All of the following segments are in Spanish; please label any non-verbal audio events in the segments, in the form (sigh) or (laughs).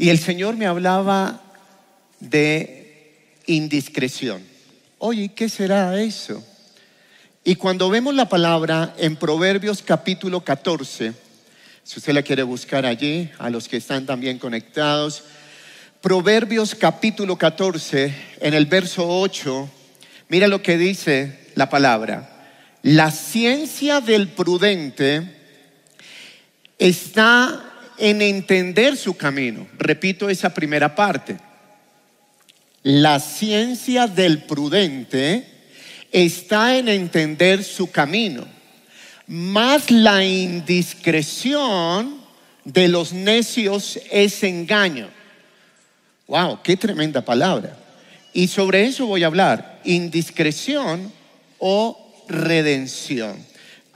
Y el Señor me hablaba de indiscreción. Oye, ¿qué será eso? Y cuando vemos la palabra en Proverbios capítulo 14, si usted la quiere buscar allí, a los que están también conectados, Proverbios capítulo 14, en el verso 8, mira lo que dice la palabra. La ciencia del prudente está en entender su camino. Repito esa primera parte. La ciencia del prudente está en entender su camino, más la indiscreción de los necios es engaño. Wow, qué tremenda palabra. Y sobre eso voy a hablar, indiscreción o redención.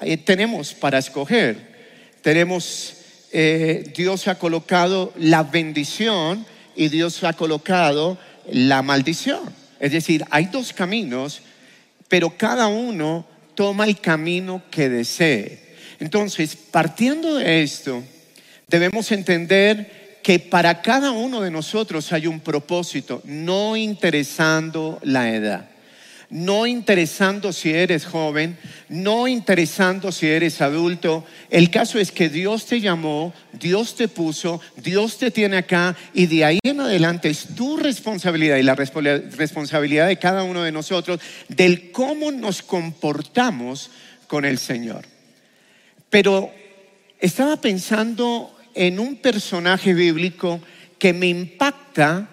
Eh, tenemos para escoger, tenemos, eh, Dios ha colocado la bendición y Dios ha colocado la maldición. Es decir, hay dos caminos, pero cada uno toma el camino que desee. Entonces, partiendo de esto, debemos entender que para cada uno de nosotros hay un propósito, no interesando la edad no interesando si eres joven, no interesando si eres adulto. El caso es que Dios te llamó, Dios te puso, Dios te tiene acá y de ahí en adelante es tu responsabilidad y la responsabilidad de cada uno de nosotros del cómo nos comportamos con el Señor. Pero estaba pensando en un personaje bíblico que me impacta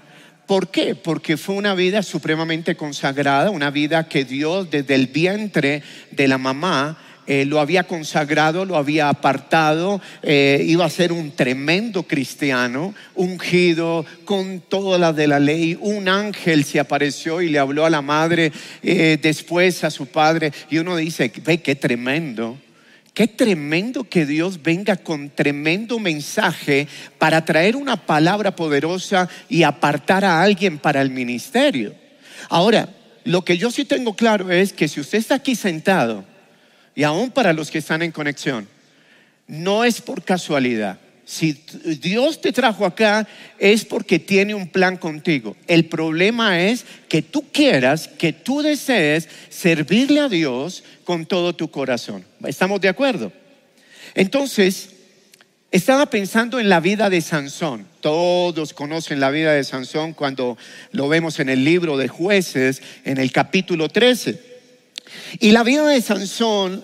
¿Por qué? Porque fue una vida supremamente consagrada, una vida que Dios desde el vientre de la mamá eh, lo había consagrado, lo había apartado, eh, iba a ser un tremendo cristiano, ungido con todas las de la ley. Un ángel se apareció y le habló a la madre, eh, después a su padre, y uno dice, ve qué tremendo. Qué tremendo que Dios venga con tremendo mensaje para traer una palabra poderosa y apartar a alguien para el ministerio. Ahora, lo que yo sí tengo claro es que si usted está aquí sentado, y aún para los que están en conexión, no es por casualidad. Si Dios te trajo acá es porque tiene un plan contigo. El problema es que tú quieras, que tú desees servirle a Dios con todo tu corazón. ¿Estamos de acuerdo? Entonces, estaba pensando en la vida de Sansón. Todos conocen la vida de Sansón cuando lo vemos en el libro de jueces, en el capítulo 13. Y la vida de Sansón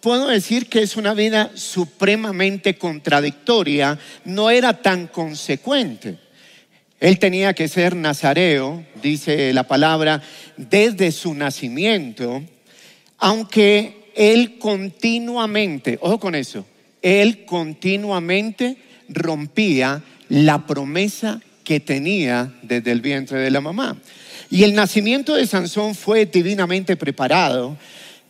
puedo decir que es una vida supremamente contradictoria, no era tan consecuente. Él tenía que ser nazareo, dice la palabra, desde su nacimiento, aunque él continuamente, ojo con eso, él continuamente rompía la promesa que tenía desde el vientre de la mamá. Y el nacimiento de Sansón fue divinamente preparado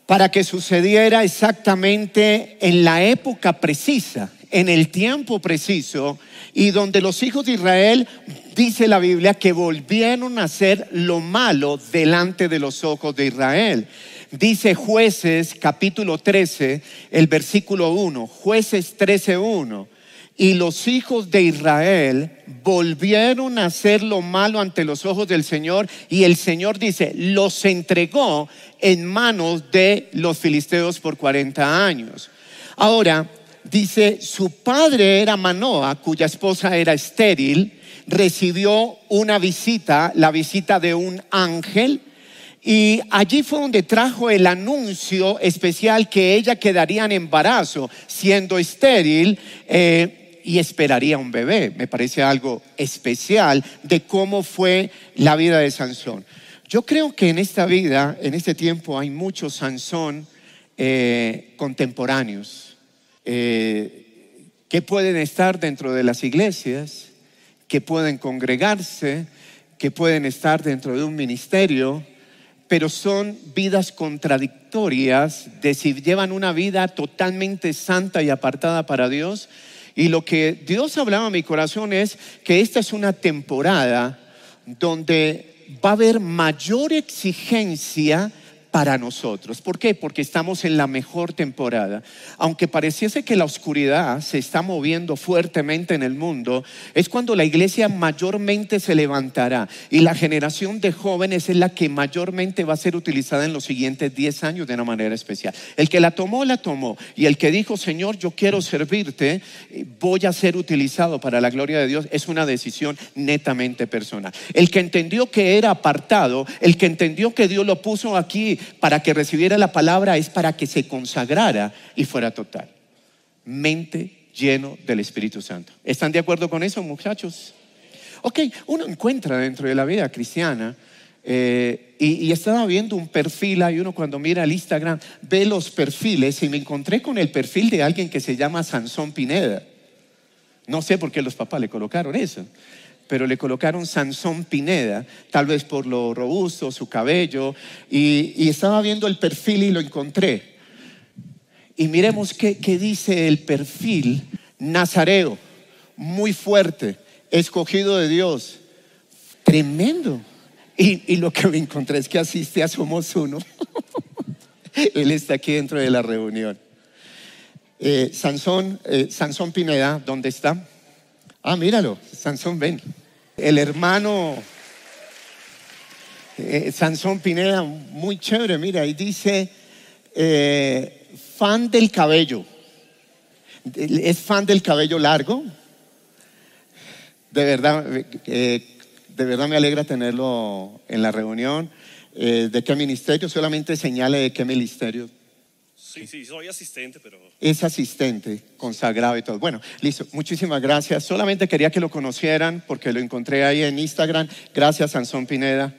para que sucediera exactamente en la época precisa, en el tiempo preciso, y donde los hijos de Israel, dice la Biblia, que volvieron a hacer lo malo delante de los ojos de Israel. Dice jueces capítulo 13, el versículo 1, jueces 13, 1 y los hijos de Israel volvieron a hacer lo malo ante los ojos del Señor y el Señor dice, los entregó en manos de los filisteos por 40 años. Ahora, dice, su padre era Manoa, cuya esposa era estéril, recibió una visita, la visita de un ángel, y allí fue donde trajo el anuncio especial que ella quedaría en embarazo, siendo estéril. Eh, y esperaría un bebé. Me parece algo especial de cómo fue la vida de Sansón. Yo creo que en esta vida, en este tiempo, hay muchos Sansón eh, contemporáneos eh, que pueden estar dentro de las iglesias, que pueden congregarse, que pueden estar dentro de un ministerio, pero son vidas contradictorias de si llevan una vida totalmente santa y apartada para Dios y lo que Dios hablaba a mi corazón es que esta es una temporada donde va a haber mayor exigencia para nosotros. ¿Por qué? Porque estamos en la mejor temporada. Aunque pareciese que la oscuridad se está moviendo fuertemente en el mundo, es cuando la iglesia mayormente se levantará y la generación de jóvenes es la que mayormente va a ser utilizada en los siguientes 10 años de una manera especial. El que la tomó, la tomó. Y el que dijo, Señor, yo quiero servirte, voy a ser utilizado para la gloria de Dios, es una decisión netamente personal. El que entendió que era apartado, el que entendió que Dios lo puso aquí para que recibiera la palabra es para que se consagrara y fuera total. Mente lleno del Espíritu Santo. ¿Están de acuerdo con eso, muchachos? Ok, uno encuentra dentro de la vida cristiana eh, y, estaba viendo un perfil, hay uno cuando mira el Instagram, ve los perfiles y me encontré con el perfil de alguien que se llama Sansón Pineda. No sé por qué los papás le colocaron eso pero le colocaron Sansón Pineda, tal vez por lo robusto, su cabello, y, estaba viendo el perfil y lo encontré. Y miremos qué, dice el perfil Nazareo, muy fuerte, escogido de Dios, tremendo. Y, lo que me encontré es que asiste a Somos Uno. (laughs) Él está aquí dentro de la reunión. Eh, Sansón, eh, Sansón Pineda, ¿dónde está? Ah, míralo, Sansón, ven. El hermano eh, Sansón Pineda, muy chévere, mira, y dice, eh, fan del cabello. ¿Es fan del cabello largo? De verdad, eh, de verdad me alegra tenerlo en la reunión. ¿De qué ministerio? Solamente señale de qué ministerio Sí, sí, soy asistente, pero... Es asistente, consagrado y todo. Bueno, listo, muchísimas gracias. Solamente quería que lo conocieran porque lo encontré ahí en Instagram. Gracias, Sansón Pineda.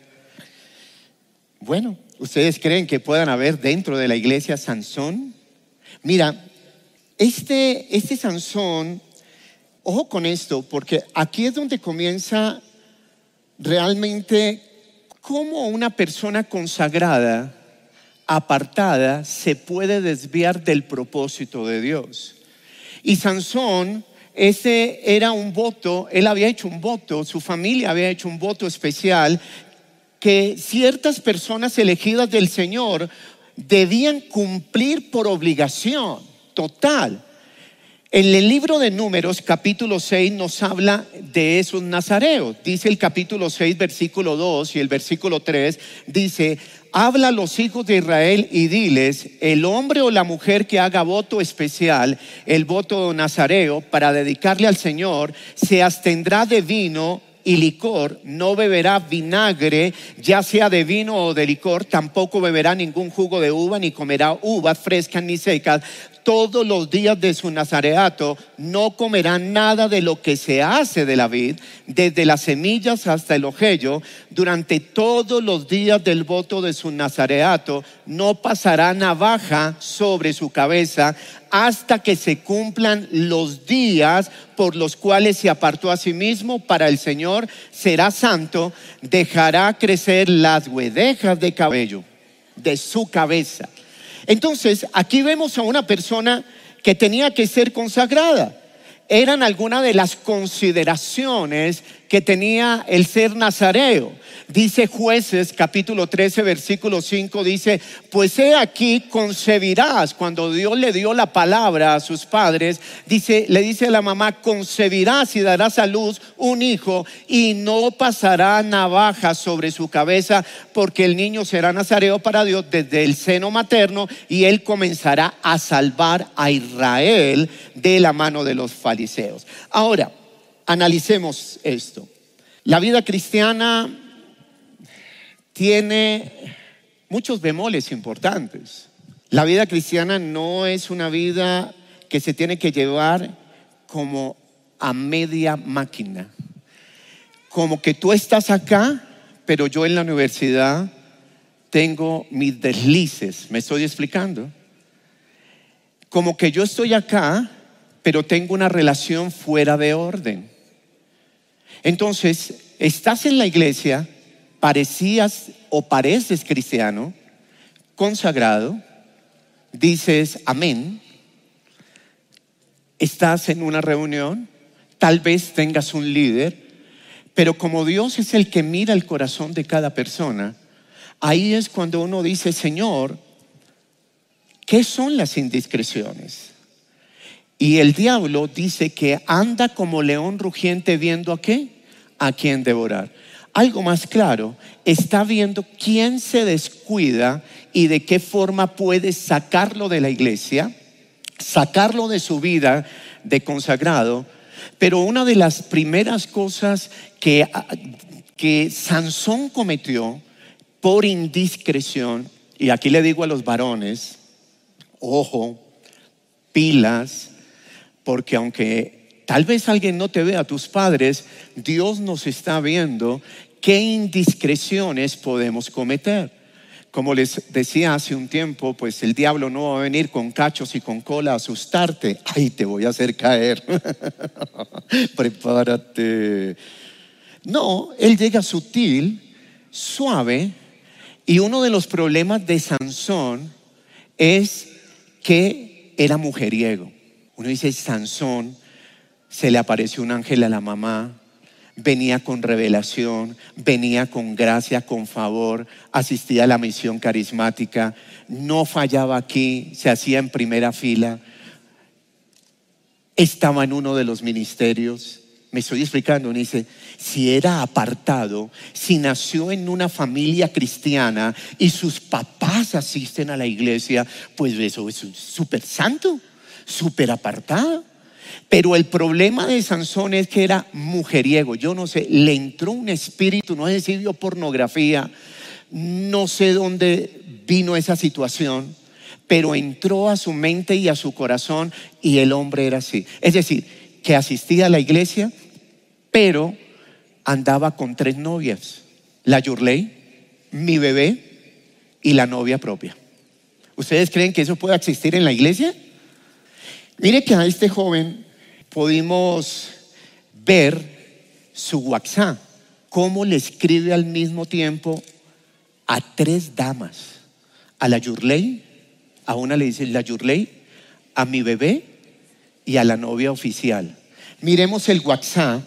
Bueno, ¿ustedes creen que puedan haber dentro de la iglesia Sansón? Mira, este, este Sansón, ojo con esto, porque aquí es donde comienza realmente cómo una persona consagrada apartada se puede desviar del propósito de Dios. Y Sansón, ese era un voto, él había hecho un voto, su familia había hecho un voto especial que ciertas personas elegidas del Señor debían cumplir por obligación total. En el libro de Números, capítulo 6, nos habla de esos nazareos. Dice el capítulo 6, versículo 2 y el versículo 3, dice, habla a los hijos de Israel y diles, el hombre o la mujer que haga voto especial, el voto nazareo, para dedicarle al Señor, se abstendrá de vino y licor, no beberá vinagre, ya sea de vino o de licor, tampoco beberá ningún jugo de uva, ni comerá uvas frescas ni secas, todos los días de su nazareato no comerán nada de lo que se hace de la vid, desde las semillas hasta el ojello. Durante todos los días del voto de su nazareato no pasará navaja sobre su cabeza hasta que se cumplan los días por los cuales se apartó a sí mismo para el Señor, será santo, dejará crecer las huedejas de cabello de su cabeza entonces, aquí vemos a una persona que tenía que ser consagrada. Eran algunas de las consideraciones que tenía el ser nazareo. Dice jueces capítulo 13 versículo 5, dice, pues he aquí concebirás, cuando Dios le dio la palabra a sus padres, dice, le dice a la mamá, concebirás y darás a luz un hijo y no pasará navaja sobre su cabeza porque el niño será nazareo para Dios desde el seno materno y él comenzará a salvar a Israel de la mano de los fariseos. Ahora, analicemos esto. La vida cristiana tiene muchos bemoles importantes. La vida cristiana no es una vida que se tiene que llevar como a media máquina. Como que tú estás acá, pero yo en la universidad tengo mis deslices. ¿Me estoy explicando? Como que yo estoy acá, pero tengo una relación fuera de orden. Entonces, estás en la iglesia, parecías o pareces cristiano, consagrado, dices amén, estás en una reunión, tal vez tengas un líder, pero como Dios es el que mira el corazón de cada persona, Ahí es cuando uno dice, Señor, ¿qué son las indiscreciones? Y el diablo dice que anda como león rugiente viendo a qué? A quién devorar. Algo más claro, está viendo quién se descuida y de qué forma puede sacarlo de la iglesia, sacarlo de su vida de consagrado. Pero una de las primeras cosas que, que Sansón cometió por indiscreción, y aquí le digo a los varones, ojo, pilas, porque aunque tal vez alguien no te vea, tus padres, Dios nos está viendo qué indiscreciones podemos cometer. Como les decía hace un tiempo, pues el diablo no va a venir con cachos y con cola a asustarte. Ay, te voy a hacer caer. (laughs) Prepárate. No, él llega sutil, suave, y uno de los problemas de Sansón es que era mujeriego. Uno dice, Sansón, se le apareció un ángel a la mamá, venía con revelación, venía con gracia, con favor, asistía a la misión carismática, no fallaba aquí, se hacía en primera fila, estaba en uno de los ministerios. Me estoy explicando, dice, si era apartado, si nació en una familia cristiana y sus papás asisten a la iglesia, pues eso es súper santo, súper apartado. Pero el problema de Sansón es que era mujeriego. Yo no sé, le entró un espíritu, no sé si vio pornografía, no sé dónde vino esa situación, pero entró a su mente y a su corazón y el hombre era así. Es decir, que asistía a la iglesia, pero andaba con tres novias, la Yurley, mi bebé y la novia propia. ¿Ustedes creen que eso puede existir en la iglesia? Mire que a este joven pudimos ver su WhatsApp, cómo le escribe al mismo tiempo a tres damas, a la Yurley, a una le dice la Yurley, a mi bebé y a la novia oficial. Miremos el WhatsApp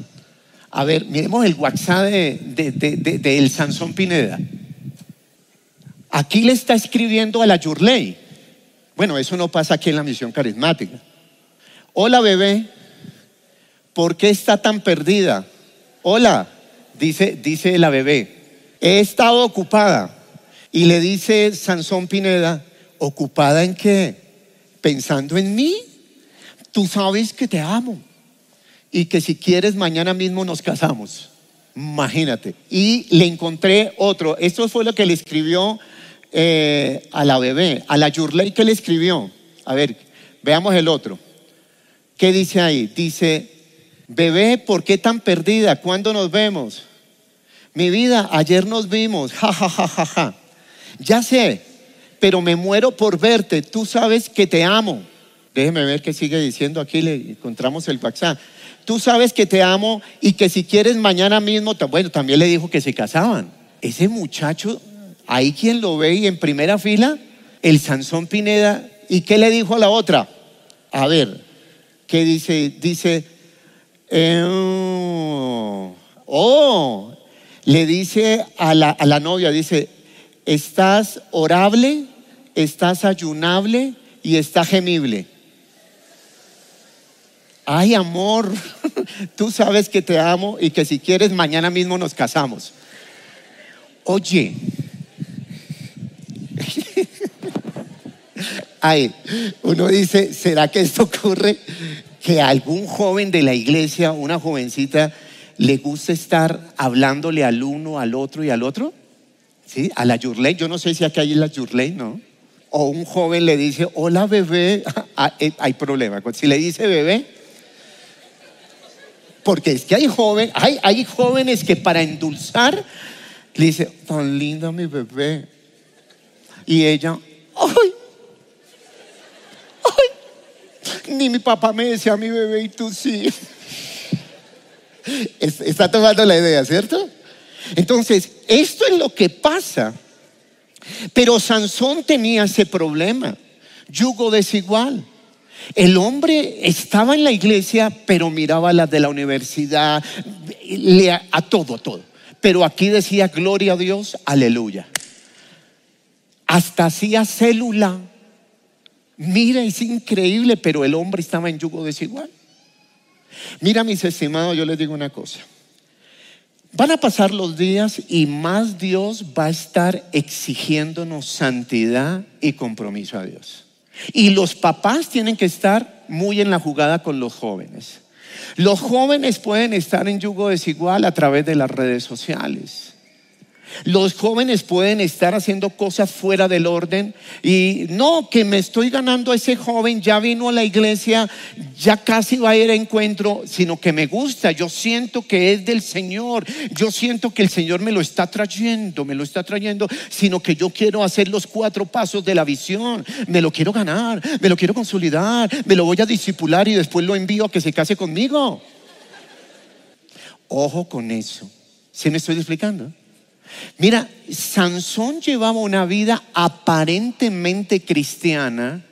a ver, miremos el WhatsApp de, el Sansón Pineda. Aquí le está escribiendo a la Yurley. Bueno, eso no pasa aquí en la misión carismática. Hola bebé, ¿por qué está tan perdida? Hola, dice, dice la bebé, he estado ocupada. Y le dice Sansón Pineda, ¿ocupada en qué? Pensando en mí. Tú sabes que te amo y que si quieres mañana mismo nos casamos. Imagínate. Y le encontré otro. Esto fue lo que le escribió eh, a la bebé, a la Yurley que le escribió. A ver, veamos el otro. ¿Qué dice ahí? Dice, bebé, ¿por qué tan perdida? ¿Cuándo nos vemos? Mi vida, ayer nos vimos. (laughs) Ja, ja, ja, ja, ja. Ya sé, pero me muero por verte. Tú sabes que te amo. Déjeme ver qué sigue diciendo aquí. Le encontramos el WhatsApp tú sabes que te amo y que si quieres mañana mismo, bueno, también le dijo que se casaban. Ese muchacho, ahí quien lo ve y en primera fila, el Sansón Pineda, ¿y qué le dijo a la otra? A ver, ¿qué dice? Dice, eh, oh, le dice a la, a la novia, dice, estás orable, estás ayunable y estás gemible ay amor, (laughs) tú sabes que te amo y que si quieres mañana mismo nos casamos. Oye, ay, uno dice, ¿será que esto ocurre? Que algún joven de la iglesia, una jovencita, le gusta estar hablándole al uno, al otro y al otro. ¿Sí? A la Yurley, yo no sé si aquí hay la Yurley, ¿no? O un joven le dice, hola bebé, (laughs) ah, eh, hay problema. Si le dice bebé, porque es que hay, joven, hay, hay jóvenes que para endulzar le dice, tan linda mi bebé. Y ella, ay, ay, ni mi papá me decía mi bebé y tú sí. (laughs) Está tomando la idea, ¿cierto? Entonces, esto es lo que pasa. Pero Sansón tenía ese problema, yugo desigual. El hombre estaba en la iglesia, pero miraba a las de la universidad, a todo, a todo. Pero aquí decía, gloria a Dios, aleluya. hasta hacía célula. Mira, es increíble, pero el hombre estaba en yugo desigual. Mira, mis estimados, yo les digo una cosa. Van a pasar los días y más Dios va a estar exigiéndonos santidad y compromiso a Dios. Y los papás tienen que estar muy en la jugada con los jóvenes. Los jóvenes pueden estar en yugo desigual a través de las redes sociales. Los jóvenes pueden estar haciendo cosas fuera del orden y no, que me estoy ganando a ese joven, ya vino a la iglesia, ya casi va a ir a encuentro, sino que me gusta, yo siento que es del Señor, yo siento que el Señor me lo está trayendo, me lo está trayendo, sino que yo quiero hacer los cuatro pasos de la visión, me lo quiero ganar, me lo quiero consolidar, me lo voy a disipular y después lo envío a que se case conmigo. Ojo con eso. ¿Sí me estoy explicando? Mira, Sansón llevaba una vida aparentemente cristiana,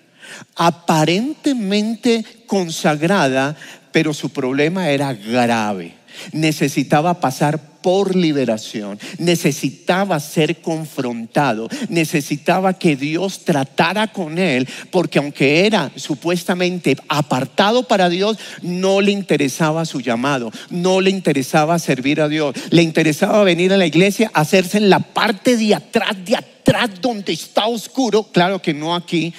aparentemente consagrada, pero su problema era grave. Necesitaba pasar por liberación, necesitaba ser confrontado, necesitaba que Dios tratara con él, porque aunque era supuestamente apartado para Dios, no le interesaba su llamado, no le interesaba servir a Dios, le interesaba venir a la iglesia, hacerse en la parte de atrás, de atrás donde está oscuro, claro que no aquí,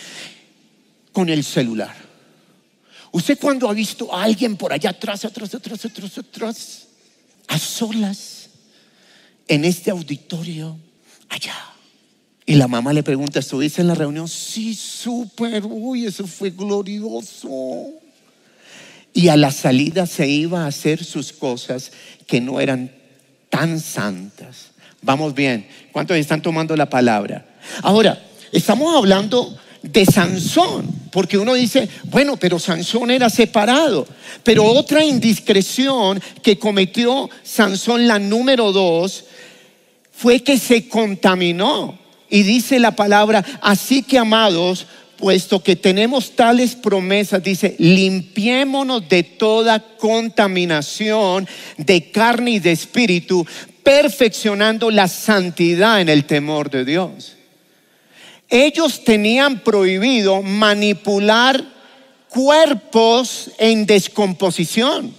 con el celular. ¿Usted cuando ha visto a alguien por allá atrás, atrás, atrás, atrás, atrás? a solas en este auditorio allá. Y la mamá le pregunta, ¿estuviste en la reunión? Sí, súper, uy, eso fue glorioso. Y a la salida se iba a hacer sus cosas que no eran tan santas. Vamos bien, ¿cuántos están tomando la palabra? Ahora, estamos hablando de Sansón, porque uno dice, bueno, pero Sansón era separado. Pero otra indiscreción que cometió Sansón, la número dos, fue que se contaminó. Y dice la palabra, así que amados, puesto que tenemos tales promesas, dice, limpiémonos de toda contaminación de carne y de espíritu, perfeccionando la santidad en el temor de Dios ellos tenían prohibido manipular cuerpos en descomposición.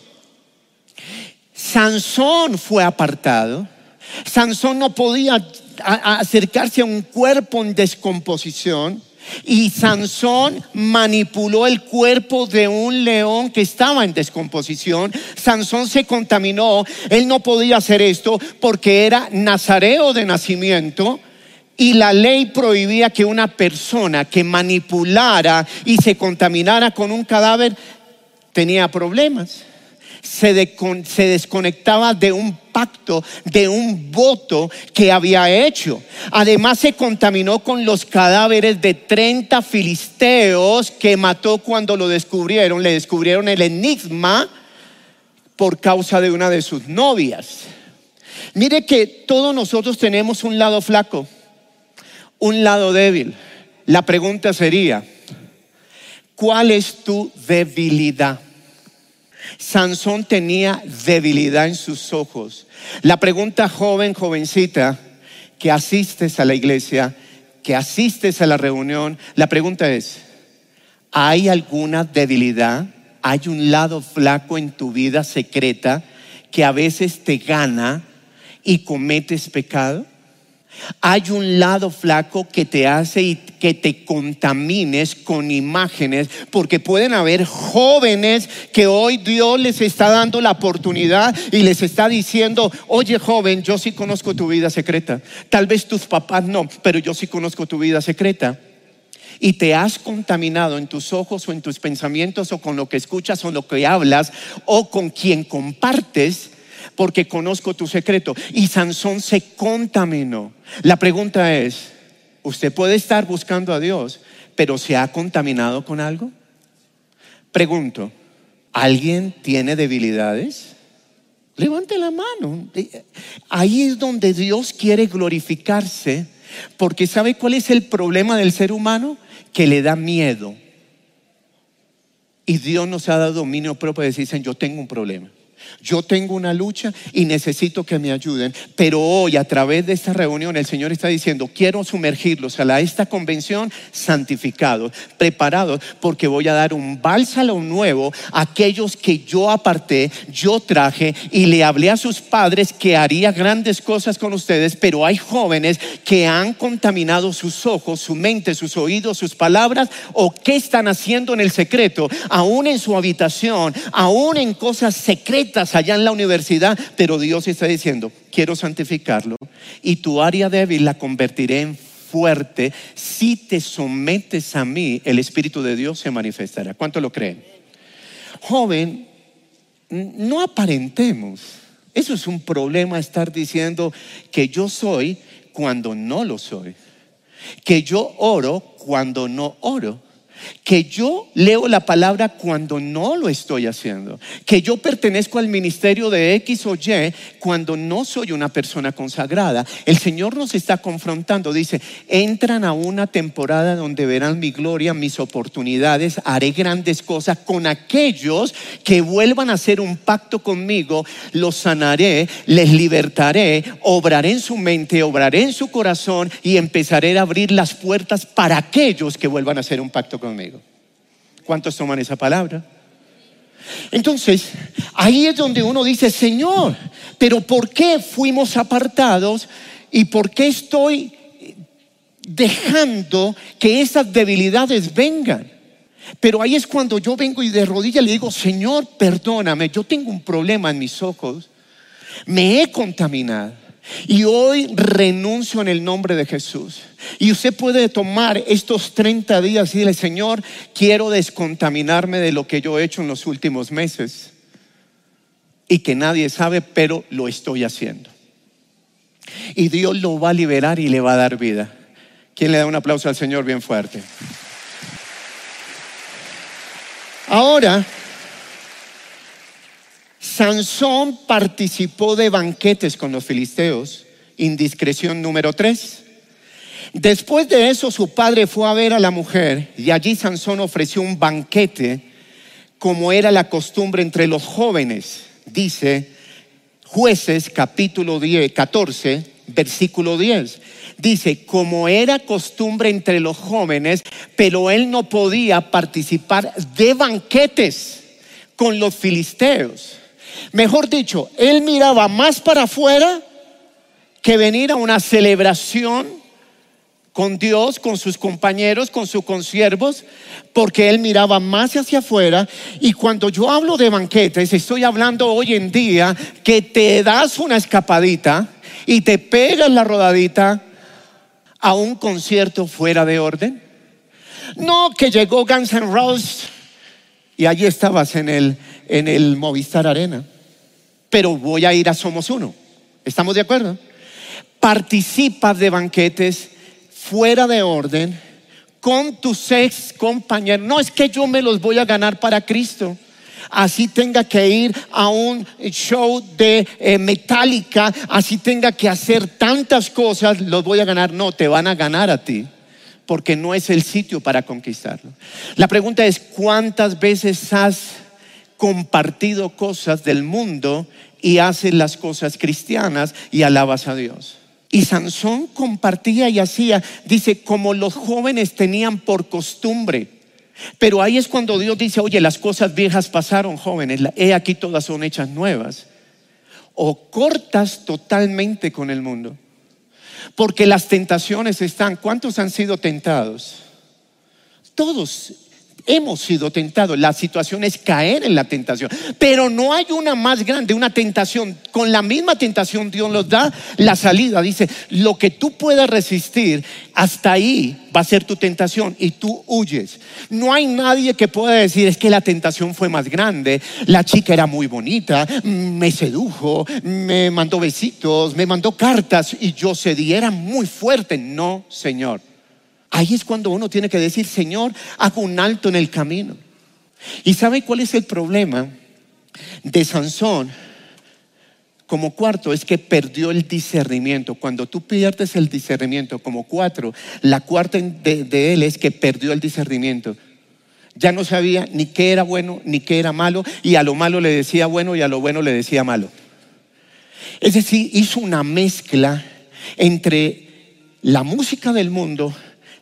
Sansón fue apartado. Sansón no podía acercarse a un cuerpo en descomposición. Y Sansón manipuló el cuerpo de un león que estaba en descomposición. Sansón se contaminó. Él no podía hacer esto porque era nazareo de nacimiento y la ley prohibía que una persona que manipulara y se contaminara con un cadáver tenía problemas. Se, desconectaba de un pacto, de un voto que había hecho. Además se contaminó con los cadáveres de 30 filisteos que mató cuando lo descubrieron. Le descubrieron el enigma por causa de una de sus novias. Mire que todos nosotros tenemos un lado flaco un lado débil. La pregunta sería, ¿cuál es tu debilidad? Sansón tenía debilidad en sus ojos. La pregunta joven, jovencita, que asistes a la iglesia, que asistes a la reunión, la pregunta es, ¿hay alguna debilidad? ¿Hay un lado flaco en tu vida secreta que a veces te gana y cometes pecado? Hay un lado flaco que te hace que te contamines con imágenes, porque pueden haber jóvenes que hoy Dios les está dando la oportunidad y les está diciendo, oye joven, yo sí conozco tu vida secreta. Tal vez tus papás no, pero yo sí conozco tu vida secreta. Y te has contaminado en tus ojos o en tus pensamientos o con lo que escuchas o lo que hablas o con quien compartes porque conozco tu secreto. Y Sansón se contaminó. La pregunta es, ¿usted puede estar buscando a Dios, pero se ha contaminado con algo? Pregunto, ¿alguien tiene debilidades? Levante la mano. Ahí es donde Dios quiere glorificarse, porque ¿sabe cuál es el problema del ser humano? Que le da miedo. Y Dios nos ha dado dominio propio de decir, yo tengo un problema. Yo tengo una lucha y necesito que me ayuden, pero hoy a través de esta reunión el Señor está diciendo, quiero sumergirlos a esta convención santificados, preparados, porque voy a dar un bálsamo nuevo a aquellos que yo aparté, yo traje y le hablé a sus padres que haría grandes cosas con ustedes, pero hay jóvenes que han contaminado sus ojos, su mente, sus oídos, sus palabras, o qué están haciendo en el secreto, aún en su habitación, aún en cosas secretas allá en la universidad, pero Dios está diciendo, quiero santificarlo y tu área débil la convertiré en fuerte. Si te sometes a mí, el Espíritu de Dios se manifestará. ¿Cuánto lo creen? Joven, no aparentemos. Eso es un problema estar diciendo que yo soy cuando no lo soy. Que yo oro cuando no oro que yo leo la palabra cuando no lo estoy haciendo, que yo pertenezco al ministerio de X o Y cuando no soy una persona consagrada. El Señor nos está confrontando, dice, entran a una temporada donde verán mi gloria, mis oportunidades, haré grandes cosas con aquellos que vuelvan a hacer un pacto conmigo, los sanaré, les libertaré, obraré en su mente, obraré en su corazón y empezaré a abrir las puertas para aquellos que vuelvan a hacer un pacto conmigo. ¿Cuántos toman esa palabra? Entonces, ahí es donde uno dice, Señor, pero ¿por qué fuimos apartados y por qué estoy dejando que esas debilidades vengan? Pero ahí es cuando yo vengo y de rodillas le digo, Señor, perdóname, yo tengo un problema en mis ojos, me he contaminado. Y hoy renuncio en el nombre de Jesús. Y usted puede tomar estos 30 días y decirle, Señor, quiero descontaminarme de lo que yo he hecho en los últimos meses. Y que nadie sabe, pero lo estoy haciendo. Y Dios lo va a liberar y le va a dar vida. ¿Quién le da un aplauso al Señor bien fuerte? Ahora, Sansón participó de banquetes con los filisteos, indiscreción número tres. Después de eso su padre fue a ver a la mujer y allí Sansón ofreció un banquete como era la costumbre entre los jóvenes, dice jueces capítulo 10, 14, versículo 10. Dice, como era costumbre entre los jóvenes, pero él no podía participar de banquetes con los filisteos. Mejor dicho, él miraba más para afuera que venir a una celebración con Dios, con sus compañeros, con sus consiervos, porque él miraba más hacia afuera. Y cuando yo hablo de banquetes, estoy hablando hoy en día que te das una escapadita y te pegas la rodadita a un concierto fuera de orden. No que llegó Guns N' Roses y allí estabas en el, en el Movistar Arena. Pero voy a ir a Somos Uno. ¿Estamos de acuerdo? Participa de banquetes fuera de orden con tus ex compañeros. No es que yo me los voy a ganar para Cristo. Así tenga que ir a un show de eh, Metallica, así tenga que hacer tantas cosas, los voy a ganar. No, te van a ganar a ti porque no es el sitio para conquistarlo. La pregunta es, ¿cuántas veces has compartido cosas del mundo y haces las cosas cristianas y alabas a Dios? Y Sansón compartía y hacía, dice, como los jóvenes tenían por costumbre. Pero ahí es cuando Dios dice, oye, las cosas viejas pasaron, jóvenes, he aquí todas son hechas nuevas. O cortas totalmente con el mundo porque las tentaciones están. ¿Cuántos han sido tentados? Todos hemos sido tentados. La situación es caer en la tentación. Pero no hay una más grande, una tentación. Con la misma tentación Dios nos da la salida. Dice, lo que tú puedas resistir, hasta ahí va a ser tu tentación y tú huyes. No hay nadie que pueda decir, es que la tentación fue más grande. La chica era muy bonita, me sedujo, me mandó besitos, me mandó cartas y yo cedí. Era muy fuerte. No, Señor. Ahí es cuando uno tiene que decir, Señor, hago un alto en el camino. ¿Y sabe cuál es el problema de Sansón? Como cuarto es que perdió el discernimiento. Cuando tú pierdes el discernimiento como cuatro, la cuarta de, de él es que perdió el discernimiento. Ya no sabía ni qué era bueno ni qué era malo y a lo malo le decía bueno y a lo bueno le decía malo. Es decir, hizo una mezcla entre la música del mundo,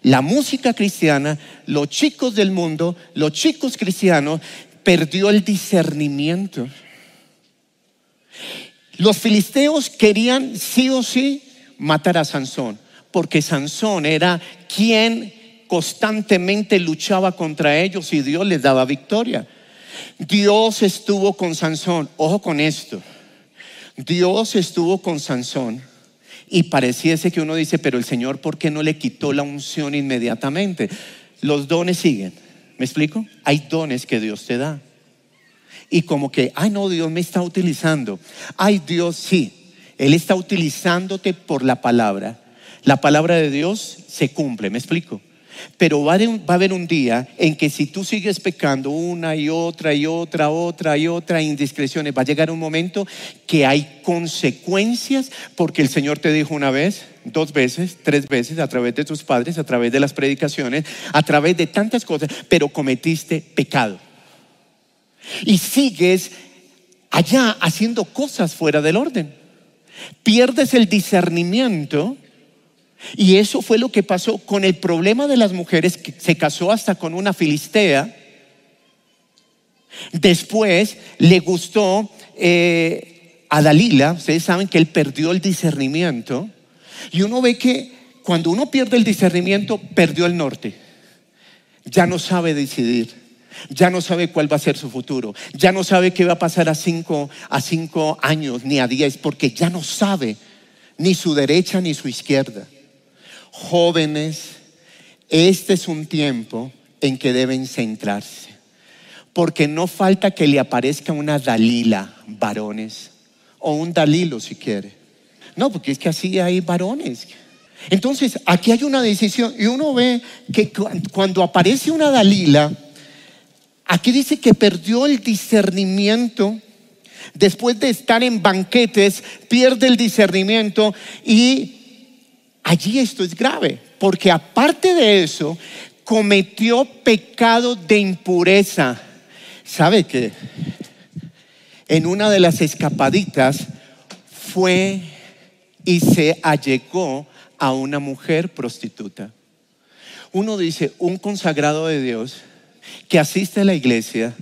la música cristiana, los chicos del mundo, los chicos cristianos, perdió el discernimiento. Los filisteos querían sí o sí matar a Sansón, porque Sansón era quien constantemente luchaba contra ellos y Dios les daba victoria. Dios estuvo con Sansón, ojo con esto, Dios estuvo con Sansón y pareciese que uno dice, pero el Señor, ¿por qué no le quitó la unción inmediatamente? Los dones siguen, ¿me explico? Hay dones que Dios te da y como que, ay no, Dios me está utilizando. Ay Dios, sí, Él está utilizándote por la palabra. La palabra de Dios se cumple, ¿me explico? Pero va, a haber un día en que si tú sigues pecando una y otra y otra, otra y otra indiscreciones, va a llegar un momento que hay consecuencias porque el Señor te dijo una vez, dos veces, tres veces, a través de tus padres, a través de las predicaciones, a través de tantas cosas, pero cometiste pecado y sigues allá haciendo cosas fuera del orden. Pierdes el discernimiento y eso fue lo que pasó con el problema de las mujeres que se casó hasta con una filistea. Después le gustó eh, a Dalila, ustedes saben que él perdió el discernimiento y uno ve que cuando uno pierde el discernimiento, perdió el norte. Ya no sabe decidir ya no sabe cuál va a ser su futuro, ya no sabe qué va a pasar a cinco, a cinco años ni a diez, porque ya no sabe ni su derecha ni su izquierda. Jóvenes, este es un tiempo en que deben centrarse, porque no falta que le aparezca una Dalila, varones, o un Dalilo si quiere. No, porque es que así hay varones. Entonces, aquí hay una decisión y uno ve que cuando aparece una Dalila, Aquí dice que perdió el discernimiento. Después de estar en banquetes, pierde el discernimiento y allí esto es grave, porque aparte de eso, cometió pecado de impureza. ¿Sabe que en una de las escapaditas fue y se allegó a una mujer prostituta? Uno dice, un consagrado de Dios que asiste a la iglesia,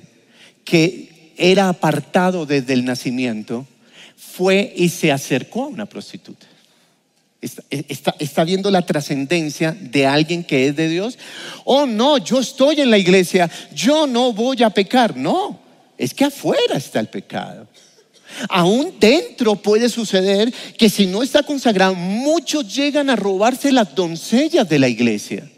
que era apartado desde el nacimiento, fue y se acercó a una prostituta. Está, viendo la trascendencia de alguien que es de Dios. Oh, no, yo estoy en la iglesia, yo no voy a pecar. No, es que afuera está el pecado. Aún dentro puede suceder que si no está consagrado, muchos llegan a robarse las doncellas de la iglesia.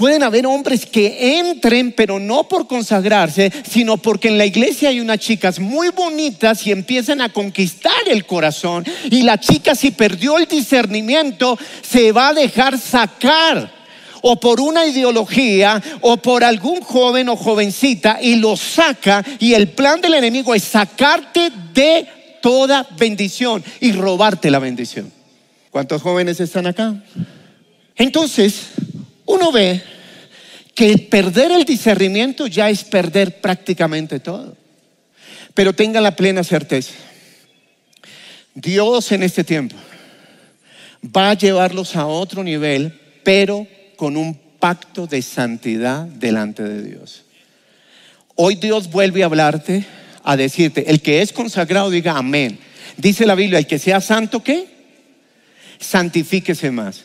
Pueden haber hombres que entren, pero no por consagrarse, sino porque en la iglesia hay unas chicas muy bonitas y empiezan a conquistar el corazón. Y la chica si perdió el discernimiento, se va a dejar sacar o por una ideología o por algún joven o jovencita y lo saca y el plan del enemigo es sacarte de toda bendición y robarte la bendición. ¿Cuántos jóvenes están acá? Entonces, uno ve que perder el discernimiento ya es perder prácticamente todo. Pero tenga la plena certeza, Dios en este tiempo va a llevarlos a otro nivel, pero con un pacto de santidad delante de Dios. Hoy Dios vuelve a hablarte, a decirte, el que es consagrado diga amén. Dice la Biblia, el que sea santo, ¿qué? Santifíquese más.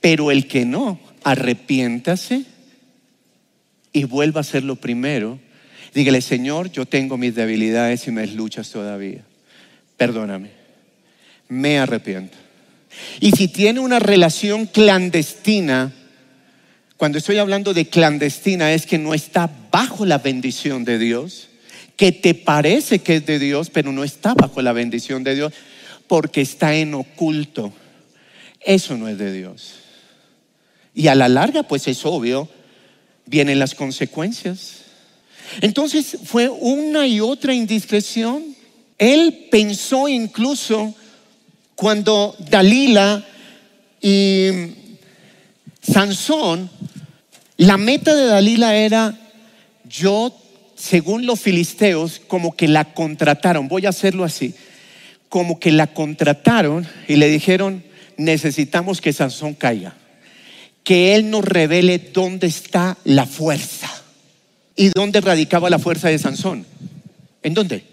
Pero el que no, arrepiéntase y vuelva a ser lo primero. Dígale, Señor, yo tengo mis debilidades y mis luchas todavía. Perdóname. Me arrepiento. Y si tiene una relación clandestina, cuando estoy hablando de clandestina es que no está bajo la bendición de Dios, que te parece que es de Dios, pero no está bajo la bendición de Dios, porque está en oculto. Eso no es de Dios. Y a la larga, pues es obvio, vienen las consecuencias. Entonces fue una y otra indiscreción. Él pensó incluso cuando Dalila y Sansón, la meta de Dalila era yo, según los filisteos, como que la contrataron, voy a hacerlo así, como que la contrataron y le dijeron, necesitamos que Sansón caiga, que él nos revele dónde está la fuerza y dónde radicaba la fuerza de Sansón. ¿En dónde?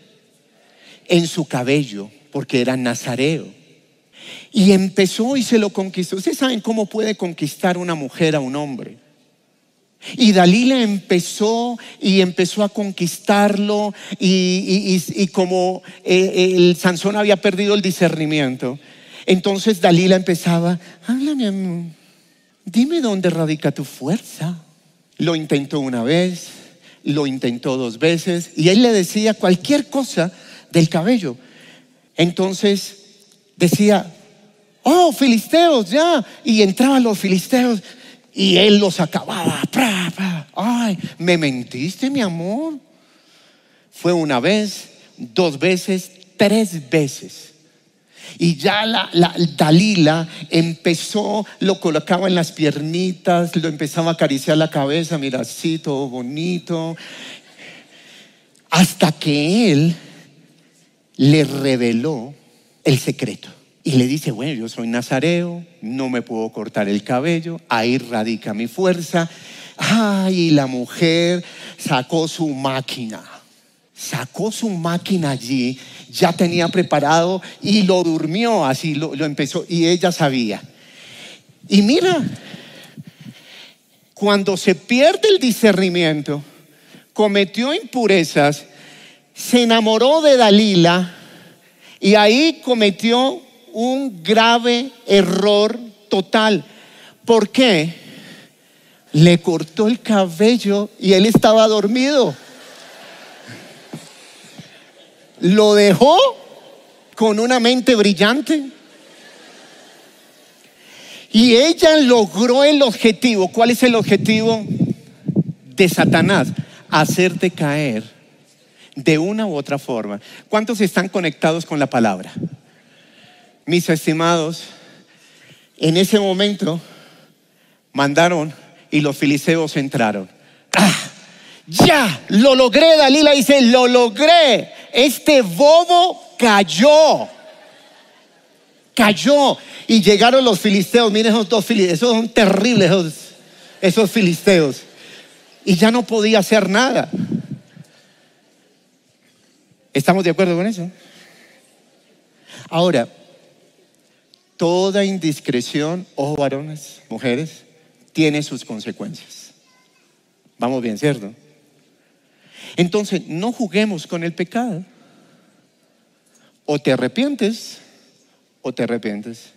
En su cabello, porque era nazareo. Y empezó y se lo conquistó. Ustedes saben cómo puede conquistar una mujer a un hombre. Y Dalila empezó y empezó a conquistarlo y, como eh, el Sansón había perdido el discernimiento, entonces Dalila empezaba, háblame, amor. Dime dónde radica tu fuerza. Lo intentó una vez, lo intentó dos veces y él le decía cualquier cosa del cabello. Entonces decía, oh, filisteos, ya. Y entraban los filisteos y él los acababa. Ay, me mentiste, mi amor. Fue una vez, dos veces, tres veces. Y ya la, Dalila empezó, lo colocaba en las piernitas, lo empezaba a acariciar la cabeza, mira, así, todo bonito. Hasta que él le reveló el secreto. Y le dice, bueno, yo soy nazareo, no me puedo cortar el cabello, ahí radica mi fuerza. Ay, la mujer sacó su máquina, sacó su máquina allí, ya tenía preparado y lo durmió, así lo, lo empezó, y ella sabía. Y mira, cuando se pierde el discernimiento, cometió impurezas, se enamoró de Dalila y ahí cometió un grave error total. ¿Por qué? Le cortó el cabello y él estaba dormido. Lo dejó con una mente brillante. Y ella logró el objetivo. ¿Cuál es el objetivo de Satanás? Hacerte caer de una u otra forma. ¿Cuántos están conectados con la palabra? mis estimados, en ese momento mandaron y los filisteos entraron. ¡Ah! Ya, lo logré, Dalila dice, lo logré. Este bobo cayó. Cayó. Y llegaron los filisteos. Miren esos dos filisteos. Esos son terribles, esos, esos filisteos. Y ya no podía hacer nada. ¿Estamos de acuerdo con eso? Ahora, Toda indiscreción, ojo varones, mujeres, tiene sus consecuencias. Vamos bien, ¿cierto? Entonces, no juguemos con el pecado. O te arrepientes o te arrepientes.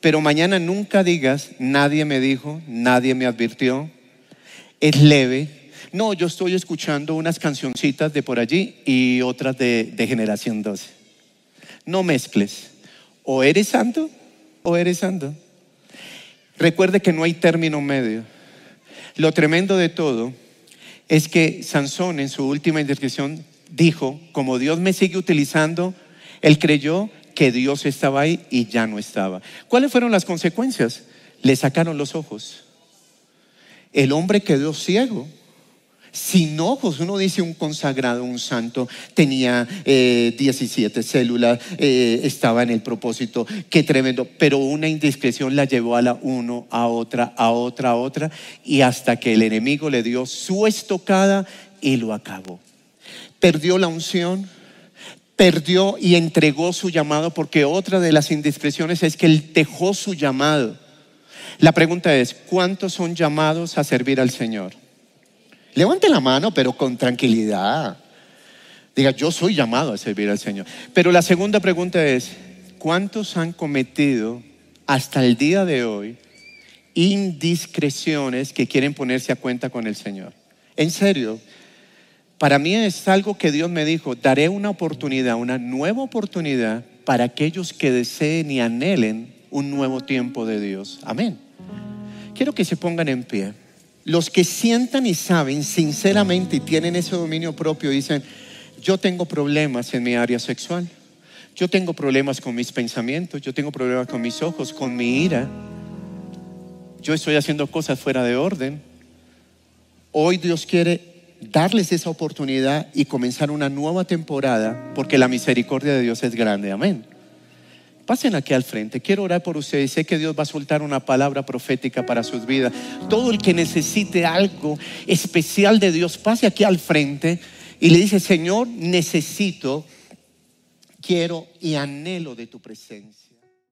Pero mañana nunca digas, nadie me dijo, nadie me advirtió, es leve. No, yo estoy escuchando unas cancioncitas de por allí y otras de, de generación 12. No mezcles. O eres santo o eres santo. Recuerde que no hay término medio. Lo tremendo de todo es que Sansón en su última indiscreción dijo, como Dios me sigue utilizando, él creyó que Dios estaba ahí y ya no estaba. ¿Cuáles fueron las consecuencias? Le sacaron los ojos. El hombre quedó ciego sin ojos. Uno dice un consagrado, un santo, tenía 17 eh, células, eh, estaba en el propósito, qué tremendo, pero una indiscreción la llevó a la uno, a otra, a otra, a otra, y hasta que el enemigo le dio su estocada y lo acabó. Perdió la unción, perdió y entregó su llamado, porque otra de las indiscreciones es que él dejó su llamado. La pregunta es, ¿cuántos son llamados a servir al Señor? Levante la mano, pero con tranquilidad. Diga, yo soy llamado a servir al Señor. Pero la segunda pregunta es, ¿cuántos han cometido hasta el día de hoy indiscreciones que quieren ponerse a cuenta con el Señor? En serio, para mí es algo que Dios me dijo, daré una oportunidad, una nueva oportunidad para aquellos que deseen y anhelen un nuevo tiempo de Dios. Amén. Quiero que se pongan en pie. Los que sientan y saben sinceramente y tienen ese dominio propio dicen, yo tengo problemas en mi área sexual, yo tengo problemas con mis pensamientos, yo tengo problemas con mis ojos, con mi ira, yo estoy haciendo cosas fuera de orden. Hoy Dios quiere darles esa oportunidad y comenzar una nueva temporada, porque la misericordia de Dios es grande. Amén. Pasen aquí al frente. Quiero orar por ustedes. Sé que Dios va a soltar una palabra profética para sus vidas. Todo el que necesite algo especial de Dios, pase aquí al frente y le dice, Señor, necesito, quiero y anhelo de tu presencia.